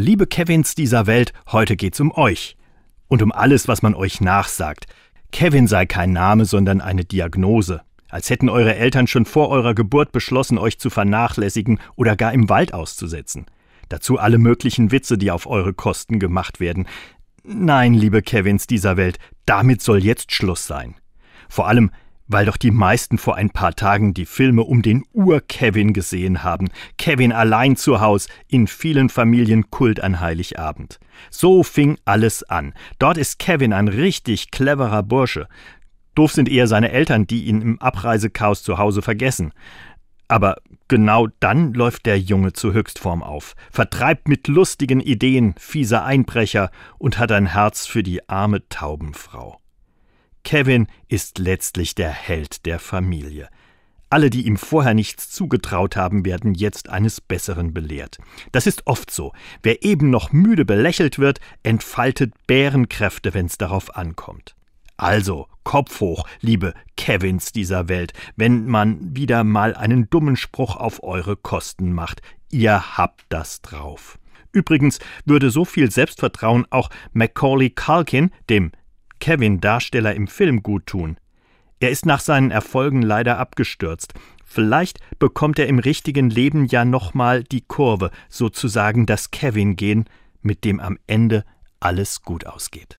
Liebe Kevins dieser Welt, heute geht's um euch. Und um alles, was man euch nachsagt. Kevin sei kein Name, sondern eine Diagnose. Als hätten eure Eltern schon vor eurer Geburt beschlossen, euch zu vernachlässigen oder gar im Wald auszusetzen. Dazu alle möglichen Witze, die auf eure Kosten gemacht werden. Nein, liebe Kevins dieser Welt, damit soll jetzt Schluss sein. Vor allem, weil doch die meisten vor ein paar Tagen die Filme um den Ur-Kevin gesehen haben. Kevin allein zu Haus, in vielen Familien Kult an Heiligabend. So fing alles an. Dort ist Kevin ein richtig cleverer Bursche. Doof sind eher seine Eltern, die ihn im Abreisechaos zu Hause vergessen. Aber genau dann läuft der Junge zur Höchstform auf, vertreibt mit lustigen Ideen fiese Einbrecher und hat ein Herz für die arme Taubenfrau. Kevin ist letztlich der Held der Familie. Alle, die ihm vorher nichts zugetraut haben, werden jetzt eines Besseren belehrt. Das ist oft so. Wer eben noch müde belächelt wird, entfaltet Bärenkräfte, wenn's darauf ankommt. Also, Kopf hoch, liebe Kevins dieser Welt, wenn man wieder mal einen dummen Spruch auf eure Kosten macht. Ihr habt das drauf. Übrigens würde so viel Selbstvertrauen auch Macaulay Culkin, dem Kevin-Darsteller im Film gut tun. Er ist nach seinen Erfolgen leider abgestürzt. Vielleicht bekommt er im richtigen Leben ja nochmal die Kurve, sozusagen das Kevin-Gehen, mit dem am Ende alles gut ausgeht.